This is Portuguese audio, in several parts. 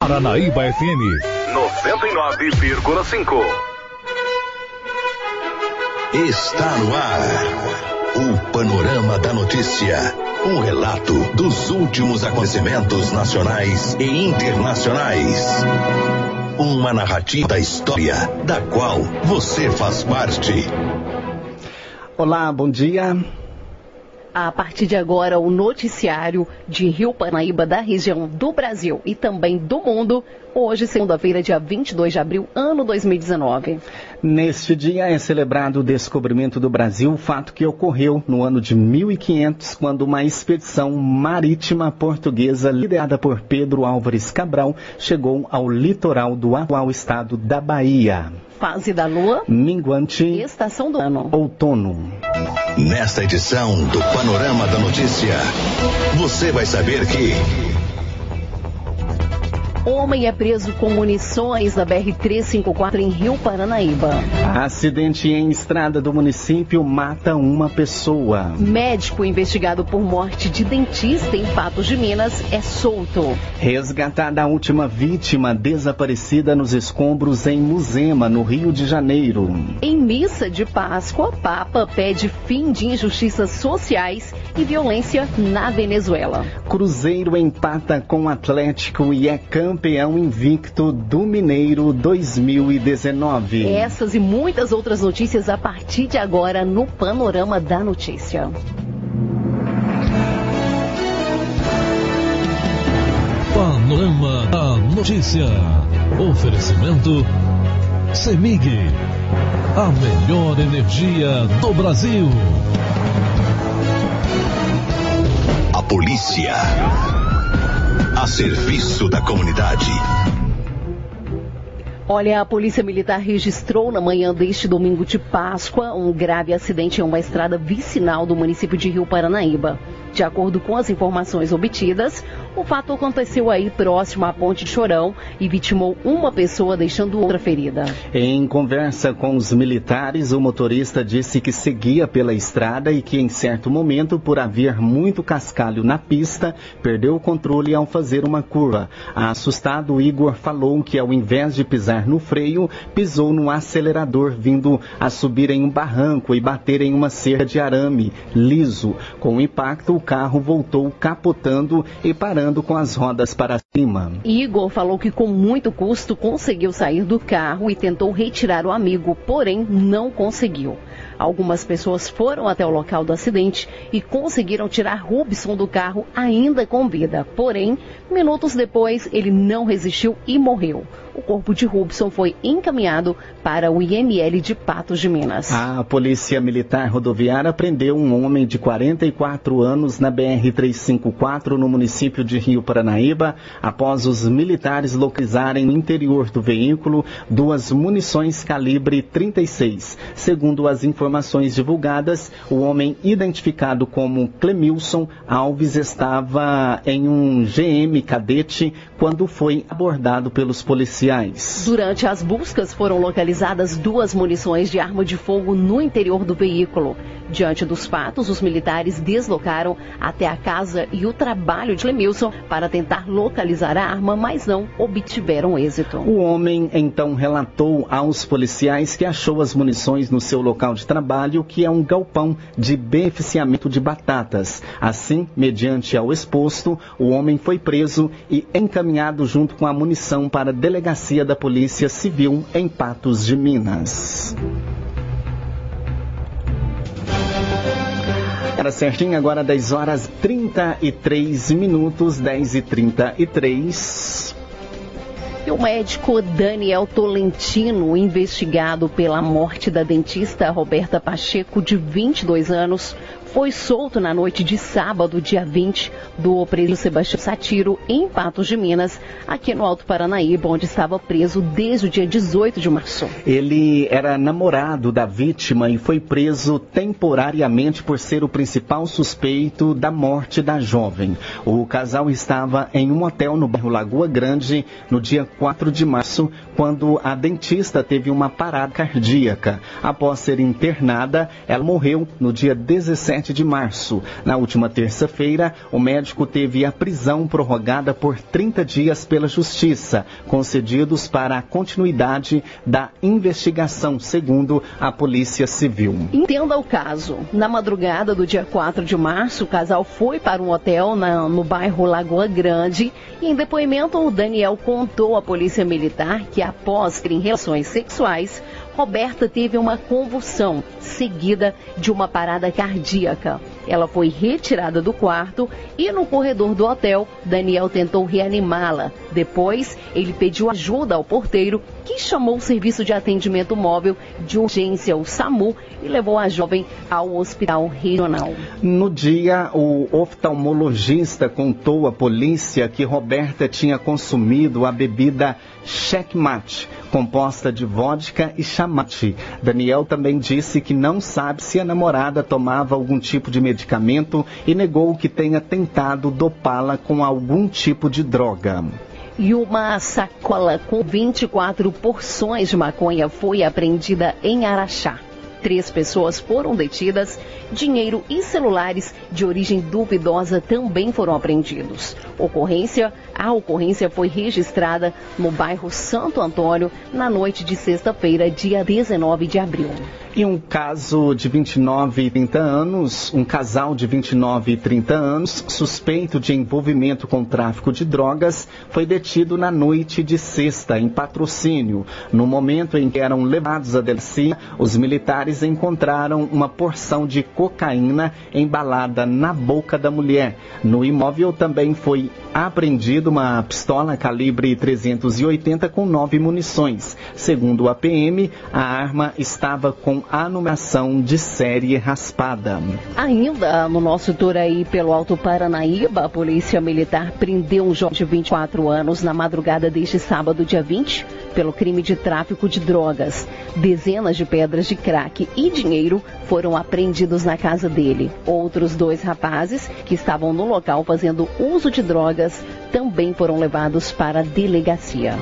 Paranaíba FM 99,5. Está no ar. O Panorama da Notícia. Um relato dos últimos acontecimentos nacionais e internacionais. Uma narrativa da história da qual você faz parte. Olá, bom dia. A partir de agora, o noticiário de Rio Paranaíba, da região do Brasil e também do mundo, hoje, segunda-feira, dia 22 de abril, ano 2019. Neste dia é celebrado o descobrimento do Brasil, fato que ocorreu no ano de 1500, quando uma expedição marítima portuguesa, liderada por Pedro Álvares Cabral, chegou ao litoral do atual estado da Bahia. Fase da lua, minguante, estação do ano, outono. Nesta edição do Panorama da Notícia, você vai saber que. Homem é preso com munições na BR-354 em Rio Paranaíba. Acidente em estrada do município mata uma pessoa. Médico investigado por morte de dentista em Patos de Minas é solto. Resgatada a última vítima desaparecida nos escombros em Muzema, no Rio de Janeiro. Em missa de Páscoa, Papa pede fim de injustiças sociais e violência na Venezuela. Cruzeiro empata com Atlético e é campeão invicto do Mineiro 2019. Essas e muitas outras notícias a partir de agora no Panorama da Notícia. Panorama da Notícia. Oferecimento Semig. A melhor energia do Brasil. A polícia. A serviço da comunidade. Olha, a Polícia Militar registrou na manhã deste domingo de Páscoa um grave acidente em uma estrada vicinal do município de Rio Paranaíba. De acordo com as informações obtidas, o fato aconteceu aí próximo à Ponte Chorão e vitimou uma pessoa, deixando outra ferida. Em conversa com os militares, o motorista disse que seguia pela estrada e que, em certo momento, por haver muito cascalho na pista, perdeu o controle ao fazer uma curva. Assustado, Igor falou que, ao invés de pisar no freio, pisou no acelerador, vindo a subir em um barranco e bater em uma cerca de arame liso. Com o impacto, o carro voltou capotando e parando com as rodas para cima. Igor falou que com muito custo conseguiu sair do carro e tentou retirar o amigo, porém não conseguiu. Algumas pessoas foram até o local do acidente e conseguiram tirar Rubson do carro ainda com vida. Porém, minutos depois, ele não resistiu e morreu. O corpo de Rubson foi encaminhado para o IML de Patos de Minas. A Polícia Militar Rodoviária prendeu um homem de 44 anos na BR-354 no município de Rio Paranaíba, após os militares localizarem no interior do veículo duas munições calibre 36. Segundo as informações divulgadas, o homem identificado como Clemilson Alves estava em um GM cadete quando foi abordado pelos policiais. Durante as buscas foram localizadas duas munições de arma de fogo no interior do veículo. Diante dos fatos, os militares deslocaram até a casa e o trabalho de Lemilson para tentar localizar a arma, mas não obtiveram êxito. O homem então relatou aos policiais que achou as munições no seu local de trabalho, que é um galpão de beneficiamento de batatas. Assim, mediante ao exposto, o homem foi preso e encaminhado junto com a munição para a delegacia da Polícia Civil em Patos de Minas. Era certinho, agora 10 horas 33 minutos, 10 e 33. E o médico Daniel Tolentino, investigado pela morte da dentista Roberta Pacheco, de 22 anos, foi solto na noite de sábado, dia 20, do preso Sebastião Satiro, em Patos de Minas, aqui no Alto Paranaíba, onde estava preso desde o dia 18 de março. Ele era namorado da vítima e foi preso temporariamente por ser o principal suspeito da morte da jovem. O casal estava em um hotel no bairro Lagoa Grande no dia 4 de março, quando a dentista teve uma parada cardíaca. Após ser internada, ela morreu no dia 17 27 de março. Na última terça-feira, o médico teve a prisão prorrogada por 30 dias pela Justiça, concedidos para a continuidade da investigação, segundo a Polícia Civil. Entenda o caso. Na madrugada do dia 4 de março, o casal foi para um hotel na, no bairro Lagoa Grande e, em depoimento, o Daniel contou à Polícia Militar que, após terem relações sexuais, Roberta teve uma convulsão seguida de uma parada cardíaca. Ela foi retirada do quarto e no corredor do hotel, Daniel tentou reanimá-la. Depois, ele pediu ajuda ao porteiro, que chamou o serviço de atendimento móvel de urgência, o SAMU, e levou a jovem ao hospital regional. No dia, o oftalmologista contou à polícia que Roberta tinha consumido a bebida Checkmate, composta de vodka e chamate. Daniel também disse que não sabe se a namorada tomava algum tipo de medicamento e negou que tenha tentado dopá-la com algum tipo de droga e uma sacola com 24 porções de maconha foi apreendida em Araxá. Três pessoas foram detidas, dinheiro e celulares de origem duvidosa também foram apreendidos. Ocorrência, a ocorrência foi registrada no bairro Santo Antônio na noite de sexta-feira, dia 19 de abril. E um caso de 29 e 30 anos, um casal de 29 e 30 anos, suspeito de envolvimento com tráfico de drogas, foi detido na noite de sexta, em patrocínio. No momento em que eram levados à delegacia, os militares encontraram uma porção de cocaína embalada na boca da mulher. No imóvel também foi apreendido uma pistola calibre 380 com nove munições. Segundo a PM, a arma estava com a numeração de série raspada. Ainda no nosso tour aí pelo Alto Paranaíba, a Polícia Militar prendeu um jovem de 24 anos na madrugada deste sábado, dia 20, pelo crime de tráfico de drogas. Dezenas de pedras de crack e dinheiro foram apreendidos na casa dele. Outros dois rapazes que estavam no local fazendo uso de drogas também foram levados para a delegacia.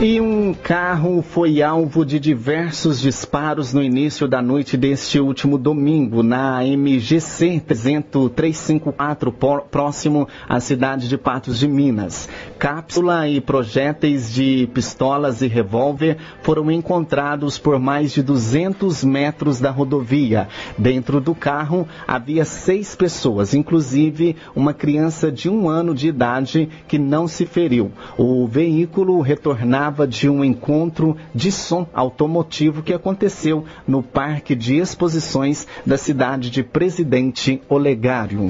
E um carro foi alvo de diversos disparos no início da noite deste último domingo, na MGC 354, próximo à cidade de Patos de Minas. Cápsula e projéteis de pistolas e revólver foram encontrados por mais de 200 metros da rodovia. Dentro do carro havia seis pessoas, inclusive uma criança de um ano de idade que não se feriu. O veículo retornava de um encontro de som automotivo que aconteceu no Parque de Exposições da cidade de Presidente Olegário.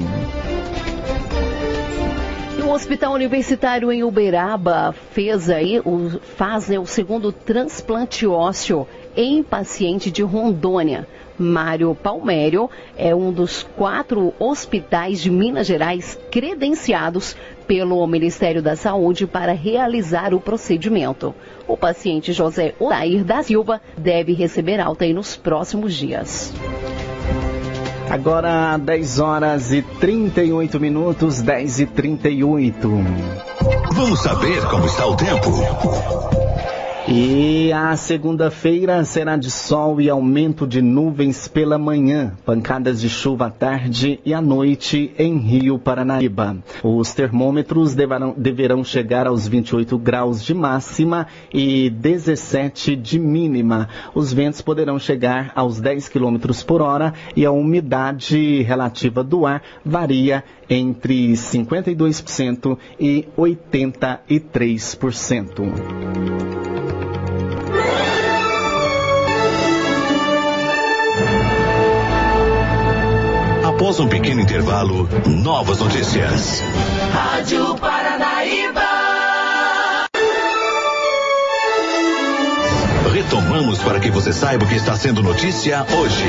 O Hospital Universitário em Uberaba fez aí, o, faz né, o segundo transplante ósseo em paciente de Rondônia. Mário Palmério é um dos quatro hospitais de Minas Gerais credenciados pelo Ministério da Saúde para realizar o procedimento. O paciente José Odair da Silva deve receber alta nos próximos dias. Agora 10 horas e 38 minutos, 10 e 38. Vamos saber como está o tempo. E a segunda-feira será de sol e aumento de nuvens pela manhã, pancadas de chuva à tarde e à noite em Rio Paranaíba. Os termômetros deverão, deverão chegar aos 28 graus de máxima e 17 de mínima. Os ventos poderão chegar aos 10 quilômetros por hora e a umidade relativa do ar varia entre 52% e 83%. Após um pequeno intervalo, novas notícias. Rádio Paranaíba. Retomamos para que você saiba o que está sendo notícia hoje.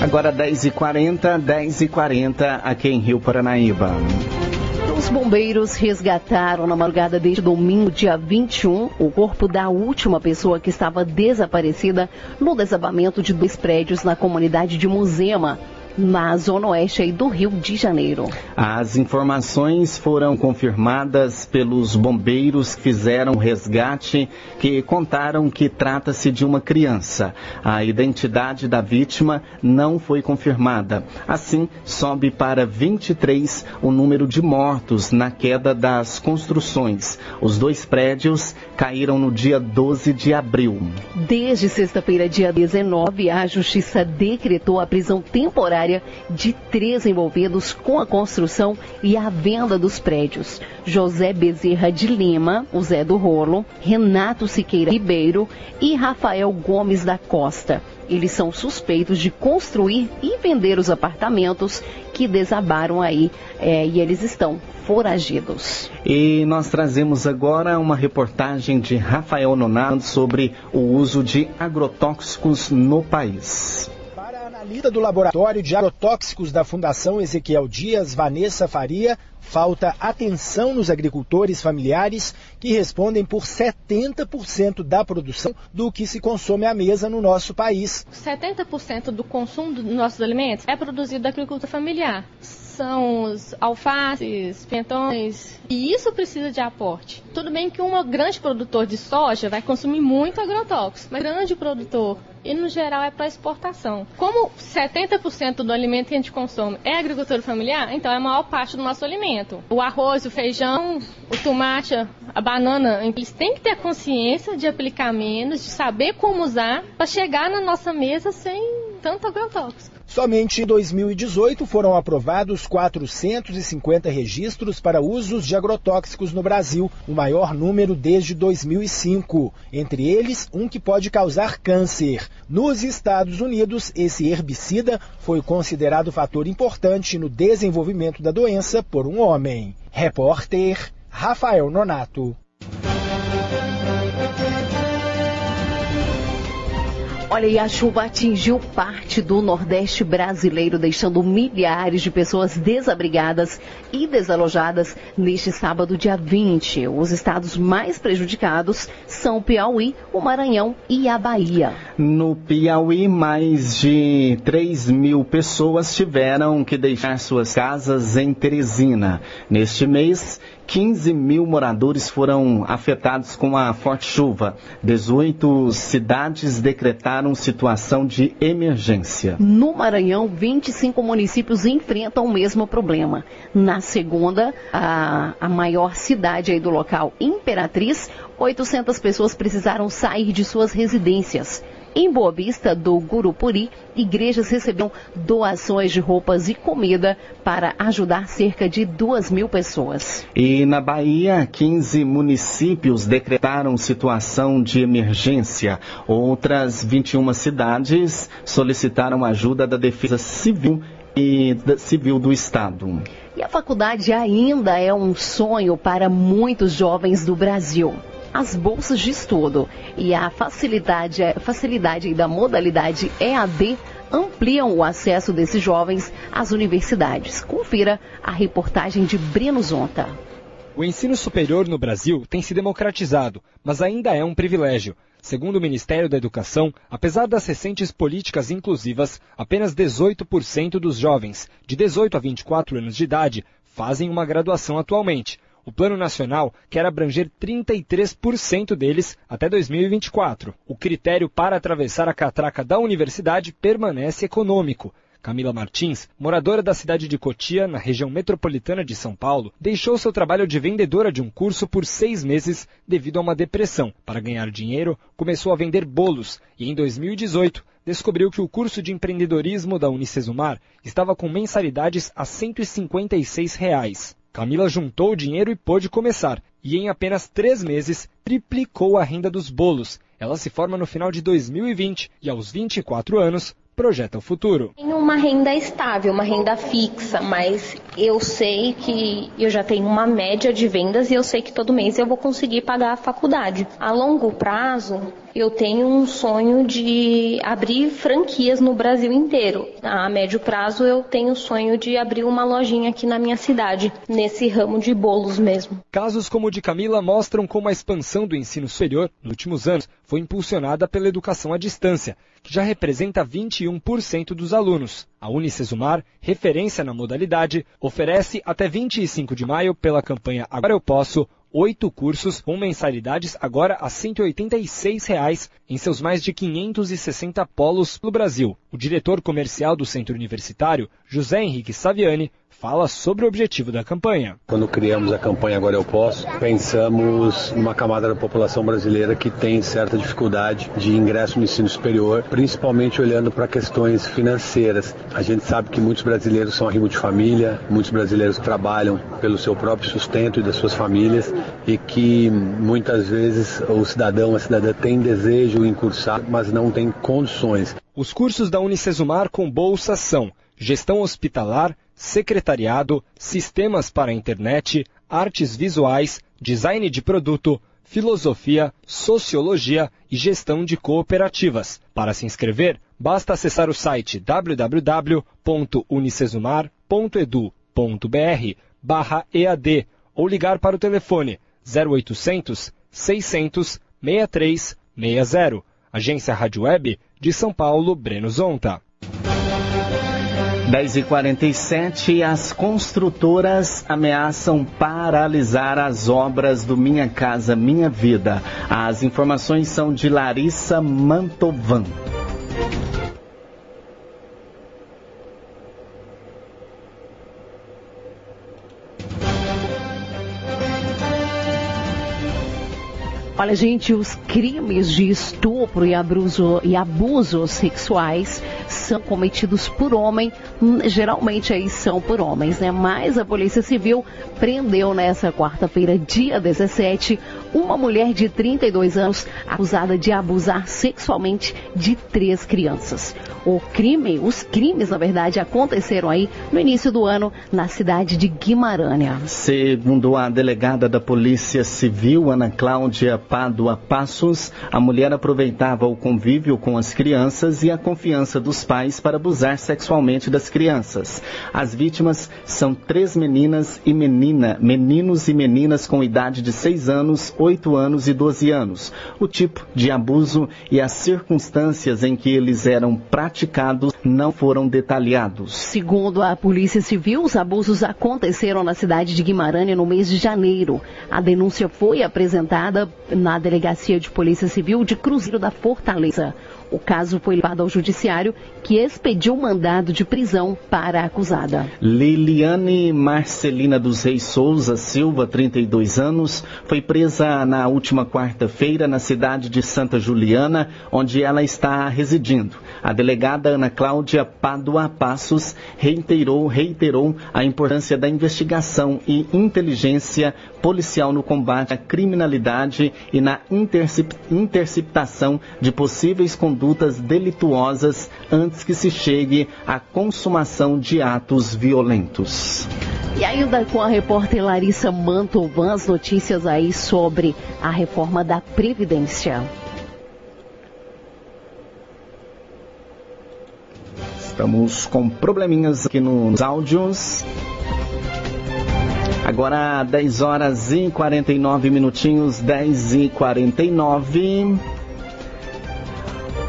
Agora 10h40, 10h40 aqui em Rio Paranaíba. Os bombeiros resgataram na madrugada deste domingo, dia 21, o corpo da última pessoa que estava desaparecida no desabamento de dois prédios na comunidade de Muzema. Na zona oeste do Rio de Janeiro. As informações foram confirmadas pelos bombeiros que fizeram o resgate, que contaram que trata-se de uma criança. A identidade da vítima não foi confirmada. Assim, sobe para 23 o número de mortos na queda das construções. Os dois prédios caíram no dia 12 de abril. Desde sexta-feira, dia 19, a Justiça decretou a prisão temporária de três envolvidos com a construção e a venda dos prédios. José Bezerra de Lima, o Zé do Rolo, Renato Siqueira Ribeiro e Rafael Gomes da Costa. Eles são suspeitos de construir e vender os apartamentos que desabaram aí é, e eles estão foragidos. E nós trazemos agora uma reportagem de Rafael Nonato sobre o uso de agrotóxicos no país. Para a analista do Laboratório de Agrotóxicos da Fundação Ezequiel Dias, Vanessa Faria, falta atenção nos agricultores familiares que respondem por 70% da produção do que se consome à mesa no nosso país. 70% do consumo dos nossos alimentos é produzido da agricultura familiar são os alfaces, pimentões, e isso precisa de aporte. Tudo bem que um grande produtor de soja vai consumir muito agrotóxico, mas grande produtor e no geral é para exportação. Como 70% do alimento que a gente consome é agricultura familiar, então é a maior parte do nosso alimento. O arroz, o feijão, o tomate, a banana, eles têm que ter consciência de aplicar menos, de saber como usar para chegar na nossa mesa sem tanto agrotóxico. Somente em 2018 foram aprovados 450 registros para usos de agrotóxicos no Brasil, o maior número desde 2005. Entre eles, um que pode causar câncer. Nos Estados Unidos, esse herbicida foi considerado fator importante no desenvolvimento da doença por um homem. Repórter Rafael Nonato. Olha, e a chuva atingiu parte do Nordeste brasileiro, deixando milhares de pessoas desabrigadas e desalojadas neste sábado, dia 20. Os estados mais prejudicados são o Piauí, o Maranhão e a Bahia. No Piauí, mais de 3 mil pessoas tiveram que deixar suas casas em Teresina. Neste mês, 15 mil moradores foram afetados com a forte chuva. 18 cidades decretaram situação de emergência. No Maranhão, 25 municípios enfrentam o mesmo problema. Na segunda, a, a maior cidade do local, Imperatriz, 800 pessoas precisaram sair de suas residências. Em Boa Vista do Gurupuri, igrejas receberam doações de roupas e comida para ajudar cerca de duas mil pessoas. E na Bahia, 15 municípios decretaram situação de emergência. Outras 21 cidades solicitaram ajuda da Defesa Civil e Civil do Estado. E a faculdade ainda é um sonho para muitos jovens do Brasil as bolsas de estudo e a facilidade, facilidade da modalidade EAD ampliam o acesso desses jovens às universidades. Confira a reportagem de Breno Zonta. O ensino superior no Brasil tem se democratizado, mas ainda é um privilégio. Segundo o Ministério da Educação, apesar das recentes políticas inclusivas, apenas 18% dos jovens de 18 a 24 anos de idade fazem uma graduação atualmente. O Plano Nacional quer abranger 33% deles até 2024. O critério para atravessar a catraca da universidade permanece econômico. Camila Martins, moradora da cidade de Cotia, na região metropolitana de São Paulo, deixou seu trabalho de vendedora de um curso por seis meses devido a uma depressão. Para ganhar dinheiro, começou a vender bolos e, em 2018, descobriu que o curso de empreendedorismo da Unicesumar estava com mensalidades a 156 reais. Camila juntou o dinheiro e pôde começar, e em apenas três meses triplicou a renda dos bolos. Ela se forma no final de 2020 e, aos 24 anos, projeta o futuro. Tenho uma renda estável, uma renda fixa, mas eu sei que eu já tenho uma média de vendas e eu sei que todo mês eu vou conseguir pagar a faculdade. A longo prazo, eu tenho um sonho de abrir franquias no Brasil inteiro. A médio prazo, eu tenho o sonho de abrir uma lojinha aqui na minha cidade, nesse ramo de bolos mesmo. Casos como o de Camila mostram como a expansão do ensino superior, nos últimos anos, foi impulsionada pela educação à distância, que já representa 21 21% dos alunos. A Unicesumar, referência na modalidade, oferece até 25 de maio pela campanha Agora Eu Posso oito cursos com mensalidades agora a 186 reais em seus mais de 560 polos no Brasil. O diretor comercial do Centro Universitário, José Henrique Saviani, fala sobre o objetivo da campanha. Quando criamos a campanha Agora Eu Posso, pensamos numa camada da população brasileira que tem certa dificuldade de ingresso no ensino superior, principalmente olhando para questões financeiras. A gente sabe que muitos brasileiros são arrimo de família, muitos brasileiros trabalham pelo seu próprio sustento e das suas famílias e que muitas vezes o cidadão, a cidadã tem desejo em cursar, mas não tem condições. Os cursos da Unicesumar com bolsa são gestão hospitalar, secretariado, sistemas para a internet, artes visuais, design de produto, filosofia, sociologia e gestão de cooperativas. Para se inscrever, basta acessar o site www.unicesumar.edu.br/ead ou ligar para o telefone 0800 600 6360. Agência Rádio Web de São Paulo, Breno Zonta. 10h47, as construtoras ameaçam paralisar as obras do Minha Casa Minha Vida. As informações são de Larissa Mantovan. Olha, gente, os crimes de estupro e abuso, e abusos sexuais são cometidos por homem, geralmente aí são por homens, né? Mas a Polícia Civil prendeu nessa quarta-feira, dia 17, uma mulher de 32 anos acusada de abusar sexualmente de três crianças. O crime, os crimes, na verdade, aconteceram aí no início do ano na cidade de Guimarães. Segundo a delegada da Polícia Civil, Ana Cláudia Pádua Passos, a mulher aproveitava o convívio com as crianças e a confiança dos pais para abusar sexualmente das crianças. As vítimas são três meninas e menina, meninos e meninas com idade de 6 anos, 8 anos e 12 anos. O tipo de abuso e as circunstâncias em que eles eram praticados não foram detalhados. Segundo a Polícia Civil, os abusos aconteceram na cidade de Guimarães no mês de janeiro. A denúncia foi apresentada na Delegacia de Polícia Civil de Cruzeiro da Fortaleza. O caso foi levado ao judiciário, que expediu mandado de prisão para a acusada. Liliane Marcelina dos Reis Souza Silva, 32 anos, foi presa na última quarta-feira na cidade de Santa Juliana, onde ela está residindo. A delegada Ana Cláudia Pádua Passos reiterou, reiterou a importância da investigação e inteligência policial no combate à criminalidade e na interceptação de possíveis condutas delituosas antes que se chegue à consumação de atos violentos. E ainda com a repórter Larissa Mantovan, as notícias aí sobre a reforma da Previdência. Estamos com probleminhas aqui nos áudios. Agora 10 horas e 49 minutinhos, 10 e 49.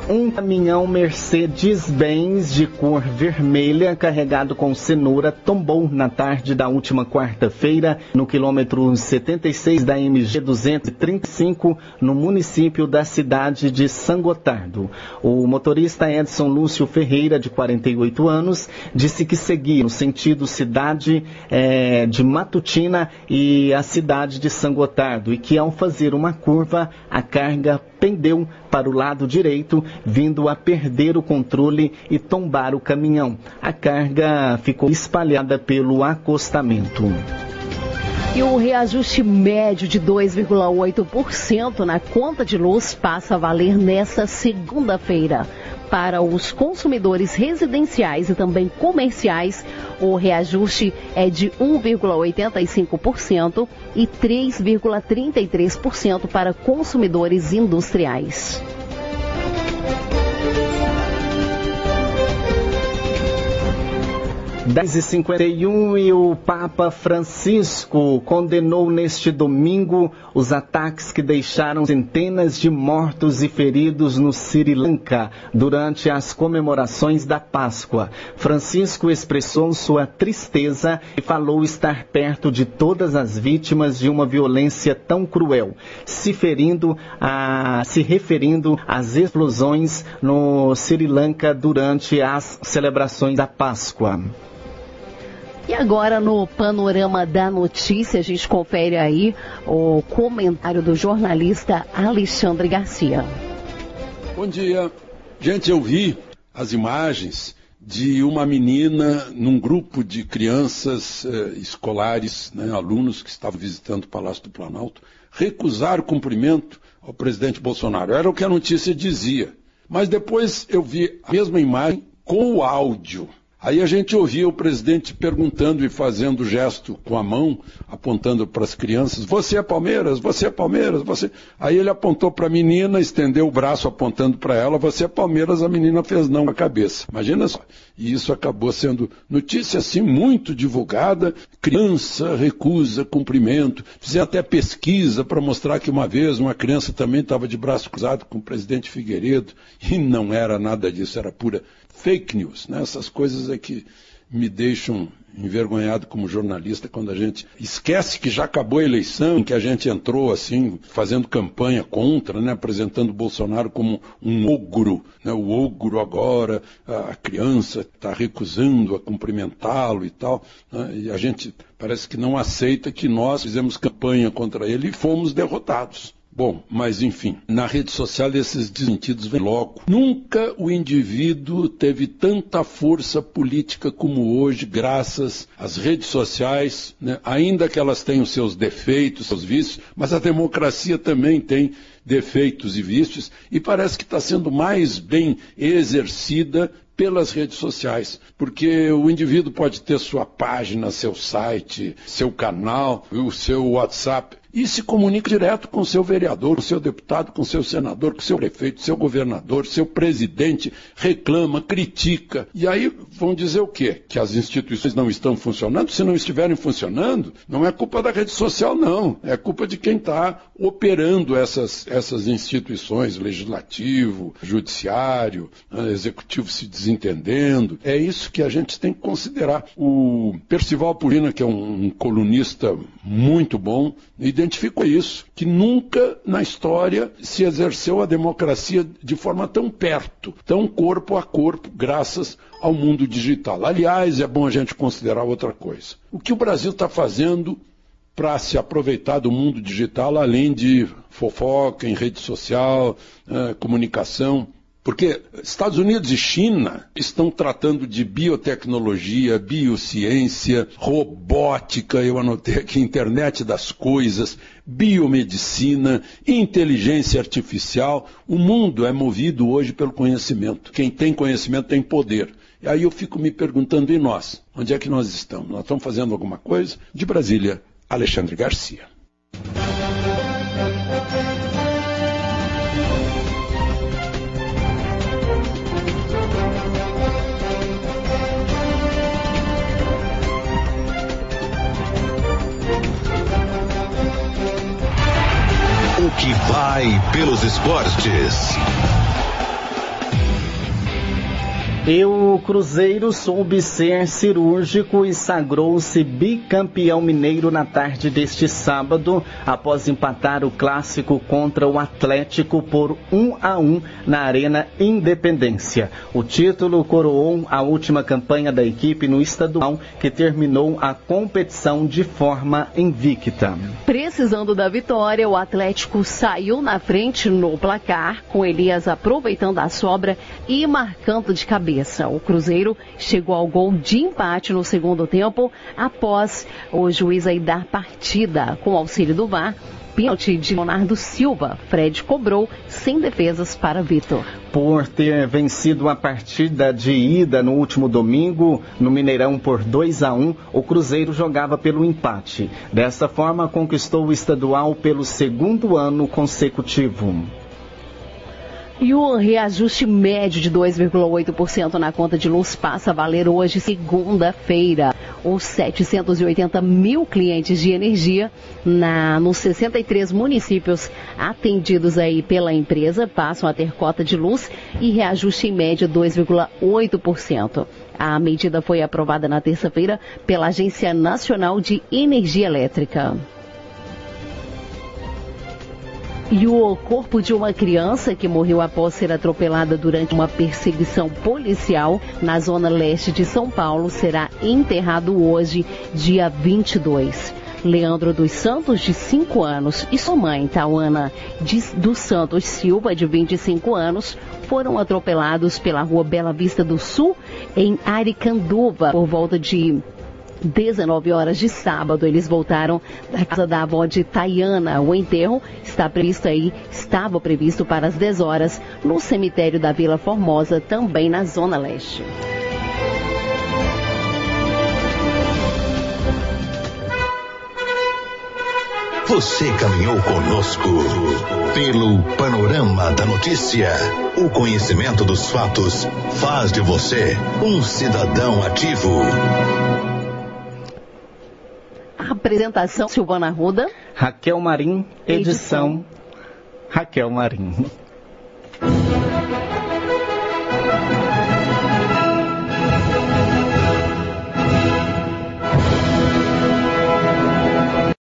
Um caminhão Mercedes-Benz de cor vermelha carregado com cenoura tombou na tarde da última quarta-feira no quilômetro 76 da MG 235 no município da cidade de São Gotardo. O motorista Edson Lúcio Ferreira, de 48 anos, disse que seguia no sentido cidade é, de Matutina e a cidade de São Gotardo e que ao fazer uma curva a carga pendeu para o lado direito, vindo a perder o controle e tombar o caminhão. A carga ficou espalhada pelo acostamento. E o reajuste médio de 2,8% na conta de luz passa a valer nesta segunda-feira. Para os consumidores residenciais e também comerciais, o reajuste é de 1,85% e 3,33% para consumidores industriais. 10h51 e o Papa Francisco condenou neste domingo os ataques que deixaram centenas de mortos e feridos no Sri Lanka durante as comemorações da Páscoa. Francisco expressou sua tristeza e falou estar perto de todas as vítimas de uma violência tão cruel, se, ferindo a, se referindo às explosões no Sri Lanka durante as celebrações da Páscoa. E agora no panorama da notícia, a gente confere aí o comentário do jornalista Alexandre Garcia. Bom dia. Gente, eu vi as imagens de uma menina num grupo de crianças eh, escolares, né, alunos que estavam visitando o Palácio do Planalto, recusar o cumprimento ao presidente Bolsonaro. Era o que a notícia dizia. Mas depois eu vi a mesma imagem com o áudio. Aí a gente ouvia o presidente perguntando e fazendo gesto com a mão, apontando para as crianças: Você é Palmeiras? Você é Palmeiras? Você. Aí ele apontou para a menina, estendeu o braço apontando para ela: Você é Palmeiras? A menina fez não a cabeça. Imagina só. E isso acabou sendo notícia assim muito divulgada. Criança recusa cumprimento. Fizeram até pesquisa para mostrar que uma vez uma criança também estava de braço cruzado com o presidente Figueiredo e não era nada disso, era pura fake news. Né? Essas coisas é que me deixam envergonhado como jornalista quando a gente esquece que já acabou a eleição, que a gente entrou assim, fazendo campanha contra, né, apresentando Bolsonaro como um ogro, né, o ogro agora, a criança está recusando a cumprimentá-lo e tal, né, e a gente parece que não aceita que nós fizemos campanha contra ele e fomos derrotados. Bom, mas enfim, na rede social esses desmentidos vêm logo. Nunca o indivíduo teve tanta força política como hoje, graças às redes sociais, né? ainda que elas tenham seus defeitos, seus vícios, mas a democracia também tem defeitos e vícios, e parece que está sendo mais bem exercida pelas redes sociais, porque o indivíduo pode ter sua página, seu site, seu canal, o seu WhatsApp, e se comunica direto com seu vereador, seu deputado, com seu senador, com seu prefeito, seu governador, seu presidente, reclama, critica. E aí vão dizer o quê? Que as instituições não estão funcionando? Se não estiverem funcionando, não é culpa da rede social, não. É culpa de quem está operando essas, essas instituições, legislativo, judiciário, né, executivo se desentendendo. É isso que a gente tem que considerar. O Percival Purina, que é um, colunista muito bom, identificou isso, que nunca na história se exerceu a democracia de forma tão perto, tão corpo a corpo, graças ao mundo digital. Aliás, é bom a gente considerar outra coisa. O que o Brasil está fazendo para se aproveitar do mundo digital, além de fofoca em rede social, eh, comunicação, porque Estados Unidos e China estão tratando de biotecnologia, biociência, robótica, eu anotei aqui, internet das coisas, biomedicina, inteligência artificial. O mundo é movido hoje pelo conhecimento. Quem tem conhecimento tem poder. E aí eu fico me perguntando, e nós? Onde é que nós estamos? Nós estamos fazendo alguma coisa? De Brasília, Alexandre Garcia. Que vai pelos esportes. E o Cruzeiro soube ser cirúrgico e sagrou-se bicampeão mineiro na tarde deste sábado, após empatar o clássico contra o Atlético por 1 a 1 na Arena Independência. O título coroou a última campanha da equipe no estadual, que terminou a competição de forma invicta. Precisando da vitória, o Atlético saiu na frente no placar, com Elias aproveitando a sobra e marcando de cabeça cabeça. O Cruzeiro chegou ao gol de empate no segundo tempo, após o juiz aí dar partida com auxílio do VAR. Pênalti de Leonardo Silva. Fred cobrou sem defesas para Vitor. Por ter vencido a partida de ida no último domingo no Mineirão por 2 a 1, o Cruzeiro jogava pelo empate. Dessa forma, conquistou o estadual pelo segundo ano consecutivo. E o reajuste médio de 2,8% na conta de luz passa a valer hoje, segunda-feira. Os 780 mil clientes de energia na, nos 63 municípios atendidos aí pela empresa passam a ter cota de luz e reajuste em média 2,8%. A medida foi aprovada na terça-feira pela Agência Nacional de Energia Elétrica. E o corpo de uma criança que morreu após ser atropelada durante uma perseguição policial na zona leste de São Paulo será enterrado hoje, dia 22. Leandro dos Santos, de 5 anos, e sua mãe, Tauana dos Santos Silva, de 25 anos, foram atropelados pela rua Bela Vista do Sul, em Aricanduva, por volta de 19 horas de sábado, eles voltaram da casa da avó de Tayana. O enterro está previsto aí, estava previsto para as 10 horas no cemitério da Vila Formosa, também na Zona Leste. Você caminhou conosco pelo panorama da notícia. O conhecimento dos fatos faz de você um cidadão ativo. Apresentação Silvana Ruda. Raquel Marim, edição, edição. Raquel Marim.